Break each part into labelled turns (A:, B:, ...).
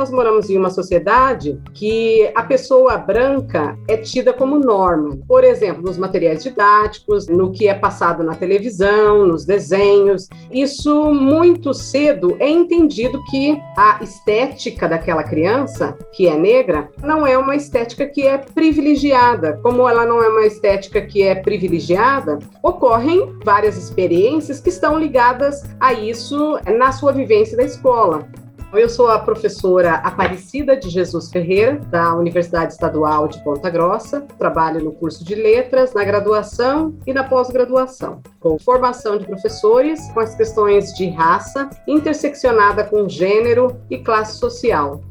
A: nós moramos em uma sociedade que a pessoa branca é tida como norma. Por exemplo, nos materiais didáticos, no que é passado na televisão, nos desenhos. Isso muito cedo é entendido que a estética daquela criança, que é negra, não é uma estética que é privilegiada. Como ela não é uma estética que é privilegiada, ocorrem várias experiências que estão ligadas a isso na sua vivência da escola. Eu sou a professora Aparecida de Jesus Ferreira, da Universidade Estadual de Ponta Grossa. Trabalho no curso de Letras, na graduação e na pós-graduação, com formação de professores com as questões de raça, interseccionada com gênero e classe social.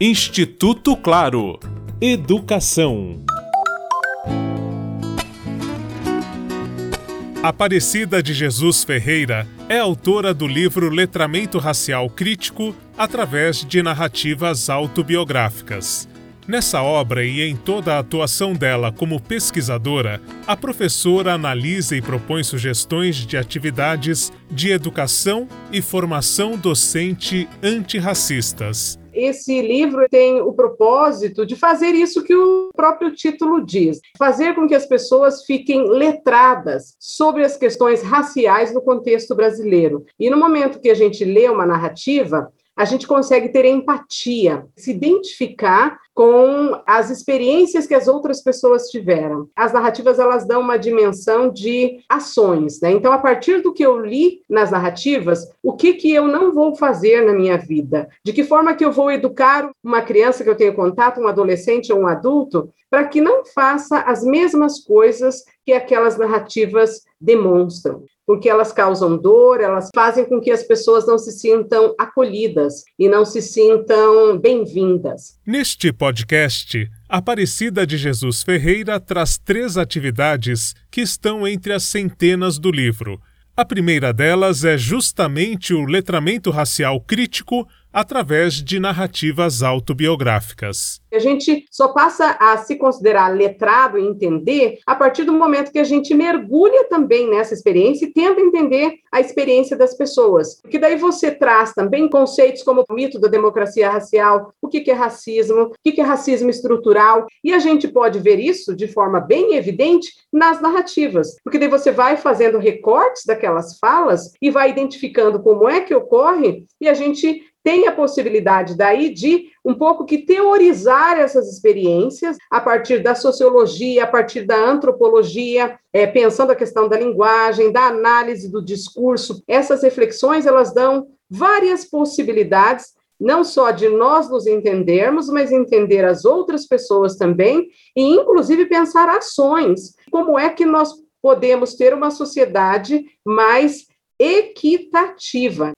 B: Instituto Claro. Educação. Aparecida de Jesus Ferreira é autora do livro Letramento Racial Crítico através de narrativas autobiográficas. Nessa obra e em toda a atuação dela como pesquisadora, a professora analisa e propõe sugestões de atividades de educação e formação docente antirracistas
A: esse livro tem o propósito de fazer isso que o próprio título diz: fazer com que as pessoas fiquem letradas sobre as questões raciais no contexto brasileiro. E no momento que a gente lê uma narrativa, a gente consegue ter empatia, se identificar com as experiências que as outras pessoas tiveram. As narrativas elas dão uma dimensão de ações, né? Então, a partir do que eu li nas narrativas, o que que eu não vou fazer na minha vida? De que forma que eu vou educar uma criança que eu tenho contato, um adolescente ou um adulto, para que não faça as mesmas coisas que aquelas narrativas demonstram porque elas causam dor, elas fazem com que as pessoas não se sintam acolhidas e não se sintam bem-vindas.
B: Neste podcast, Aparecida de Jesus Ferreira traz três atividades que estão entre as centenas do livro. A primeira delas é justamente o letramento racial crítico através de narrativas autobiográficas.
A: A gente só passa a se considerar letrado e entender a partir do momento que a gente mergulha também nessa experiência e tenta entender a experiência das pessoas. Porque daí você traz também conceitos como o mito da democracia racial, o que é racismo, o que é racismo estrutural, e a gente pode ver isso de forma bem evidente nas narrativas, porque daí você vai fazendo recortes daquelas falas e vai identificando como é que ocorre, e a gente tem a possibilidade daí de um pouco que teorizar essas experiências a partir da sociologia, a partir da antropologia, é, pensando a questão da linguagem, da análise do discurso. Essas reflexões elas dão várias possibilidades não só de nós nos entendermos, mas entender as outras pessoas também, e inclusive pensar ações. Como é que nós podemos ter uma sociedade mais equitativa?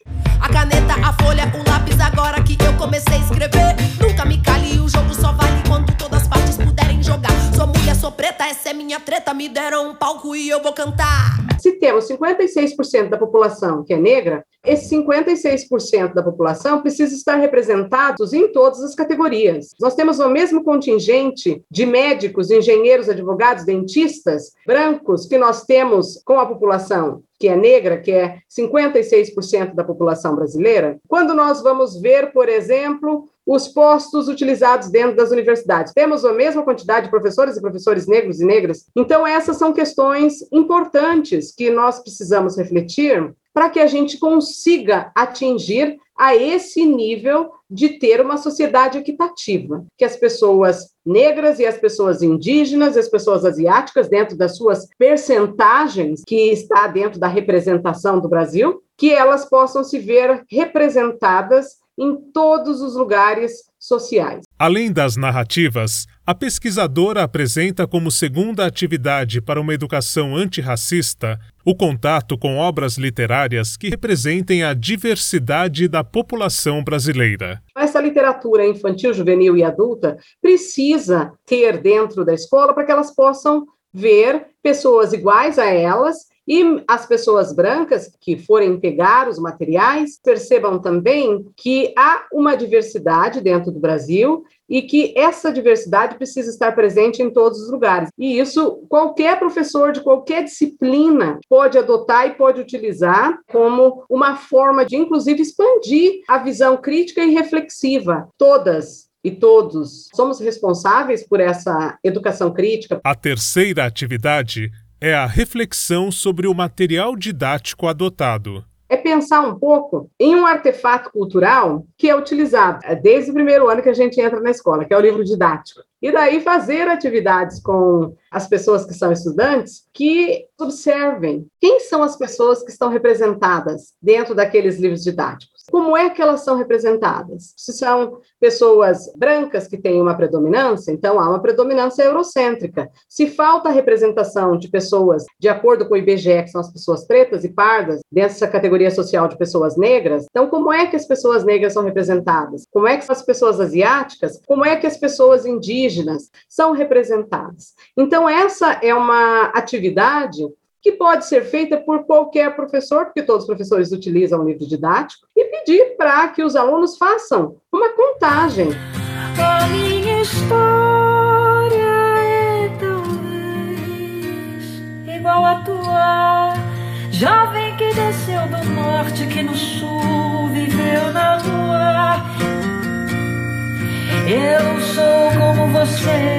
C: A caneta, a folha, o lápis, agora que eu comecei a escrever. Nunca me cale, o jogo só vale quando todas as partes puderem jogar. Sou mulher, sou preta, essa é minha treta. Me deram um palco e eu vou cantar.
A: Se temos 56% da população que é negra, esse 56% da população precisa estar representados em todas as categorias. Nós temos o mesmo contingente de médicos, engenheiros, advogados, dentistas brancos que nós temos com a população que é negra, que é 56% da população brasileira. Quando nós vamos ver, por exemplo, os postos utilizados dentro das universidades. Temos a mesma quantidade de professores e professores negros e negras? Então, essas são questões importantes que nós precisamos refletir para que a gente consiga atingir a esse nível de ter uma sociedade equitativa, que as pessoas negras e as pessoas indígenas, as pessoas asiáticas, dentro das suas percentagens que está dentro da representação do Brasil, que elas possam se ver representadas em todos os lugares sociais.
B: Além das narrativas, a pesquisadora apresenta como segunda atividade para uma educação antirracista o contato com obras literárias que representem a diversidade da população brasileira.
A: Essa literatura infantil, juvenil e adulta precisa ter dentro da escola para que elas possam ver pessoas iguais a elas E as pessoas brancas que forem pegar os materiais percebam também que há uma diversidade dentro do Brasil e que essa diversidade precisa estar presente em todos os lugares. E isso qualquer professor de qualquer disciplina pode adotar e pode utilizar como uma forma de, inclusive, expandir a visão crítica e reflexiva. Todas e todos somos responsáveis por essa educação crítica.
B: A terceira atividade é a reflexão sobre o material didático adotado
A: é pensar um pouco em um artefato cultural que é utilizado desde o primeiro ano que a gente entra na escola, que é o livro didático. E daí fazer atividades com as pessoas que são estudantes que observem quem são as pessoas que estão representadas dentro daqueles livros didáticos. Como é que elas são representadas? Se são pessoas brancas que têm uma predominância, então há uma predominância eurocêntrica. Se falta representação de pessoas, de acordo com o IBGE, que são as pessoas pretas e pardas, dessa categoria social de pessoas negras, então como é que as pessoas negras são representadas? Como é que as pessoas asiáticas? Como é que as pessoas indígenas são representadas? Então essa é uma atividade que pode ser feita por qualquer professor, porque todos os professores utilizam o livro didático, e pedir para que os alunos façam uma contagem.
D: A minha história é talvez igual a tua, jovem que desceu do norte, que no sul viveu na lua. Eu sou como você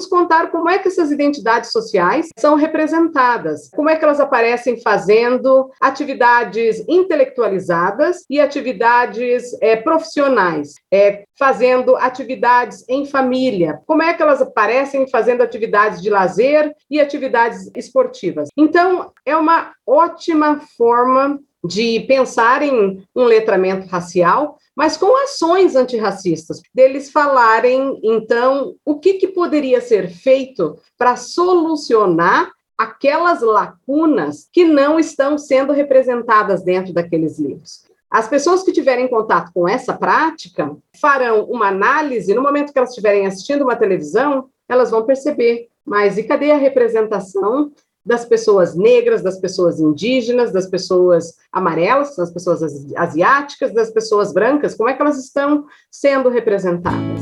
A: Vamos contar como é que essas identidades sociais são representadas, como é que elas aparecem fazendo atividades intelectualizadas e atividades é, profissionais, é, fazendo atividades em família, como é que elas aparecem fazendo atividades de lazer e atividades esportivas. Então, é uma ótima forma de pensar em um letramento racial, mas com ações antirracistas, deles falarem, então, o que, que poderia ser feito para solucionar aquelas lacunas que não estão sendo representadas dentro daqueles livros. As pessoas que tiverem contato com essa prática farão uma análise, no momento que elas estiverem assistindo uma televisão, elas vão perceber, mas e cadê a representação das pessoas negras, das pessoas indígenas, das pessoas amarelas, das pessoas asiáticas, das pessoas brancas, como é que elas estão sendo representadas?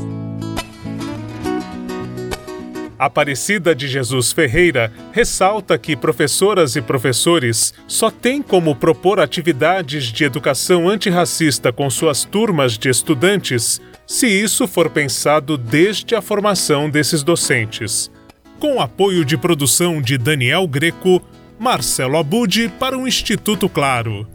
B: Aparecida de Jesus Ferreira ressalta que professoras e professores só têm como propor atividades de educação antirracista com suas turmas de estudantes se isso for pensado desde a formação desses docentes com apoio de produção de Daniel Greco, Marcelo Abud para o Instituto Claro.